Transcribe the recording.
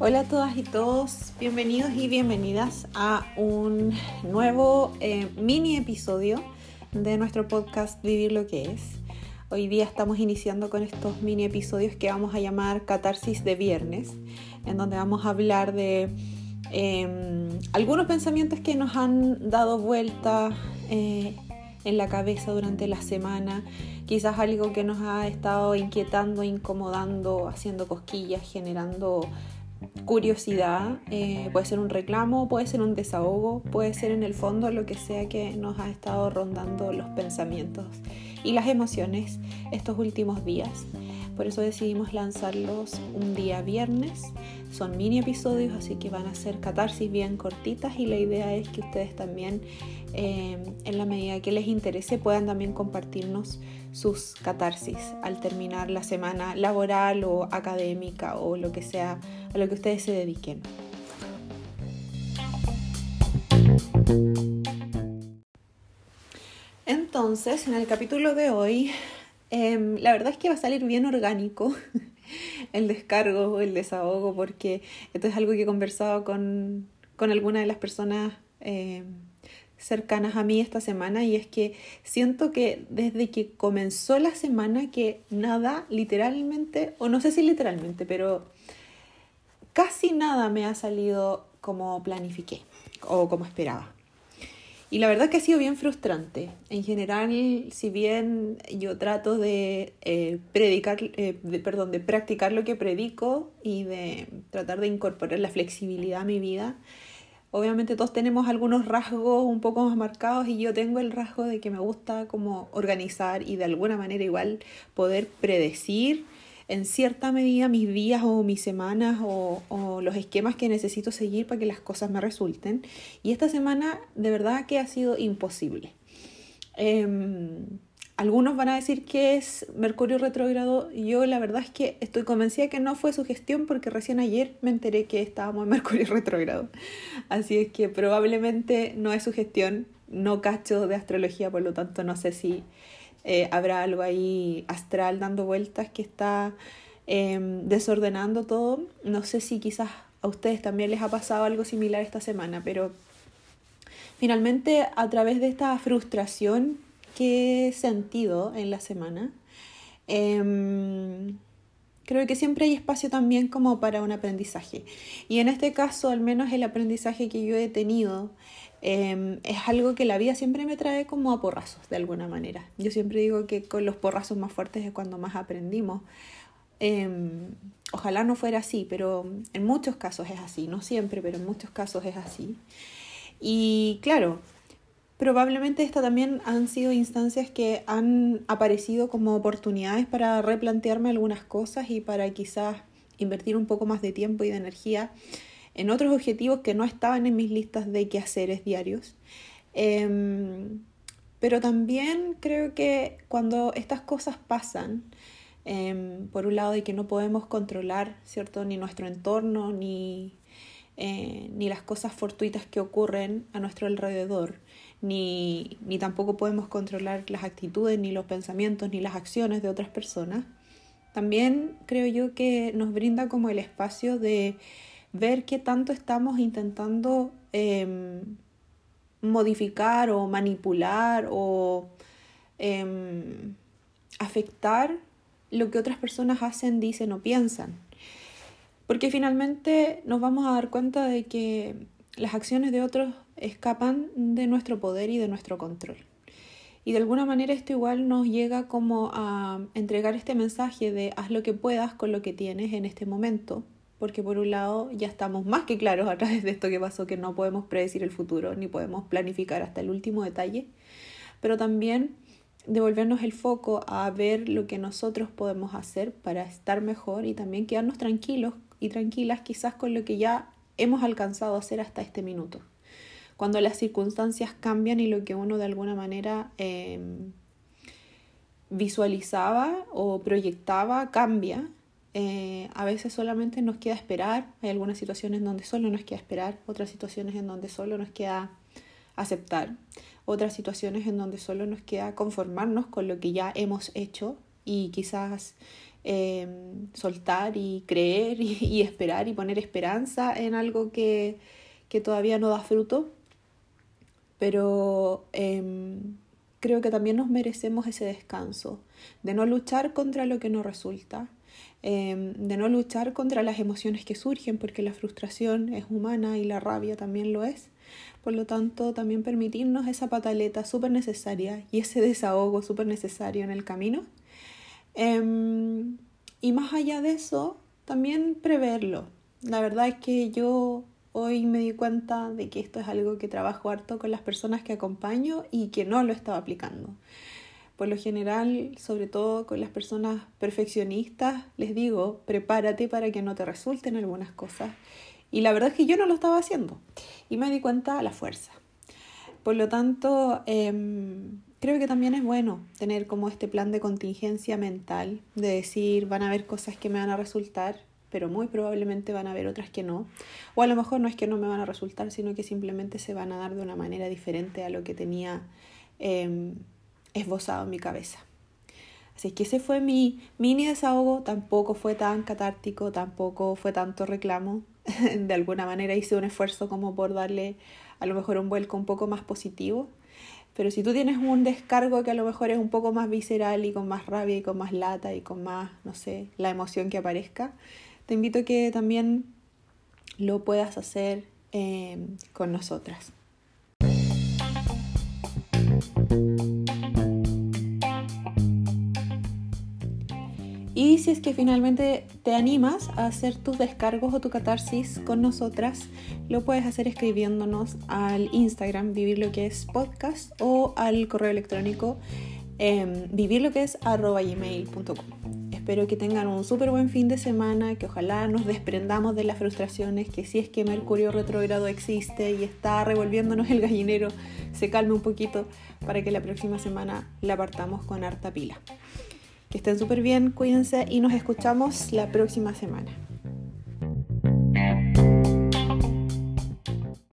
Hola a todas y todos, bienvenidos y bienvenidas a un nuevo eh, mini episodio de nuestro podcast Vivir lo que es. Hoy día estamos iniciando con estos mini episodios que vamos a llamar Catarsis de Viernes, en donde vamos a hablar de em, algunos pensamientos que nos han dado vuelta eh, en la cabeza durante la semana, quizás algo que nos ha estado inquietando, incomodando, haciendo cosquillas, generando curiosidad, eh, puede ser un reclamo, puede ser un desahogo, puede ser en el fondo lo que sea que nos ha estado rondando los pensamientos y las emociones estos últimos días. Por eso decidimos lanzarlos un día viernes. Son mini episodios, así que van a ser catarsis bien cortitas y la idea es que ustedes también, eh, en la medida que les interese, puedan también compartirnos sus catarsis al terminar la semana laboral o académica o lo que sea a lo que ustedes se dediquen. Entonces, en el capítulo de hoy, em, la verdad es que va a salir bien orgánico el descargo, el desahogo, porque esto es algo que he conversado con, con alguna de las personas em, cercanas a mí esta semana y es que siento que desde que comenzó la semana que nada literalmente, o no sé si literalmente, pero casi nada me ha salido como planifiqué o como esperaba. Y la verdad que ha sido bien frustrante. En general, si bien yo trato de eh, predicar, eh, perdón, de practicar lo que predico y de tratar de incorporar la flexibilidad a mi vida, obviamente todos tenemos algunos rasgos un poco más marcados y yo tengo el rasgo de que me gusta como organizar y de alguna manera igual poder predecir en cierta medida mis días o mis semanas o, los esquemas que necesito seguir para que las cosas me resulten. Y esta semana de verdad que ha sido imposible. Em, algunos van a decir que es Mercurio retrógrado. Yo la verdad es que estoy convencida que no fue su gestión porque recién ayer me enteré que estábamos en Mercurio retrógrado. Así es que probablemente no es su gestión. No cacho de astrología, por lo tanto no sé si eh, habrá algo ahí astral dando vueltas que está em, desordenando todo. No sé si quizás a ustedes también les ha pasado algo similar esta semana, pero finalmente a través de esta frustración que he sentido en la semana, em, creo que siempre hay espacio también como para un aprendizaje. Y en este caso, al menos el aprendizaje que yo he tenido Em, es algo que la vida siempre me trae como a porrazos, de alguna manera. Yo siempre digo que con los porrazos más fuertes es cuando más aprendimos. Em, ojalá no fuera así, pero en muchos casos es así, no siempre, pero en muchos casos es así. Y claro, probablemente estas también han sido instancias que han aparecido como oportunidades para replantearme algunas cosas y para quizás invertir un poco más de tiempo y de energía en otros objetivos que no estaban en mis listas de quehaceres diarios. Em, pero también creo que cuando estas cosas pasan, em, por un lado de que no podemos controlar, ¿cierto? Ni nuestro entorno, ni, eh, ni las cosas fortuitas que ocurren a nuestro alrededor, ni, ni tampoco podemos controlar las actitudes, ni los pensamientos, ni las acciones de otras personas, también creo yo que nos brinda como el espacio de ver qué tanto estamos intentando em, modificar o manipular o em, afectar lo que otras personas hacen, dicen o piensan. Porque finalmente nos vamos a dar cuenta de que las acciones de otros escapan de nuestro poder y de nuestro control. Y de alguna manera esto igual nos llega como a entregar este mensaje de haz lo que puedas con lo que tienes en este momento porque por un lado ya estamos más que claros a través de esto que pasó que no podemos predecir el futuro ni podemos planificar hasta el último detalle, pero también devolvernos el foco a ver lo que nosotros podemos hacer para estar mejor y también quedarnos tranquilos y tranquilas quizás con lo que ya hemos alcanzado a hacer hasta este minuto. Cuando las circunstancias cambian y lo que uno de alguna manera em, visualizaba o proyectaba cambia, eh, a veces solamente nos queda esperar, hay algunas situaciones donde solo nos queda esperar, otras situaciones en donde solo nos queda aceptar, otras situaciones en donde solo nos queda conformarnos con lo que ya hemos hecho y quizás em, soltar y creer y, esperar y poner esperanza en algo que, que todavía no da fruto. Pero em, creo que también nos merecemos ese descanso de no luchar contra lo que no resulta, em, de no luchar contra las emociones que surgen, porque la frustración es humana y la rabia también lo es. Por lo tanto, también permitirnos esa pataleta súper necesaria y ese desahogo súper necesario en el camino. Em, y más allá de eso, también preverlo. La verdad es que yo hoy me di cuenta de que esto es algo que trabajo harto con las personas que acompaño y que no lo estaba aplicando. Por lo general, sobre todo con las personas perfeccionistas, les digo, prepárate para que no te resulten algunas cosas. Y la verdad es que yo no lo estaba haciendo y me di cuenta a la fuerza. Por lo tanto, em, creo que también es bueno tener como este plan de contingencia mental, de decir, van a haber cosas que me van a resultar, pero muy probablemente van a haber otras que no. O a lo mejor no es que no me van a resultar, sino que simplemente se van a dar de una manera diferente a lo que tenía eh, esbozado en mi cabeza. Así que ese fue mi mini desahogo, tampoco fue tan catártico, tampoco fue tanto reclamo. De alguna manera hice un esfuerzo como por darle a lo mejor un vuelco un poco más positivo. Pero si tú tienes un descargo que a lo mejor es un poco más visceral y con más rabia y con más lata y con más, no sé, la emoción que aparezca, te invito a que también lo puedas hacer eh, con nosotras. Y si es que finalmente te animas a hacer tus descargos o tu catarsis con nosotras, lo puedes hacer escribiéndonos al Instagram vivir lo que es podcast o al correo electrónico eh. Espero que tengan un súper buen fin de semana, que ojalá nos desprendamos de las frustraciones, que si es que Mercurio retrógrado existe y está revolviéndonos el gallinero, se calme un poquito para que la próxima semana la partamos con harta pila. Que estén súper bien, cuídense y nos escuchamos la próxima semana.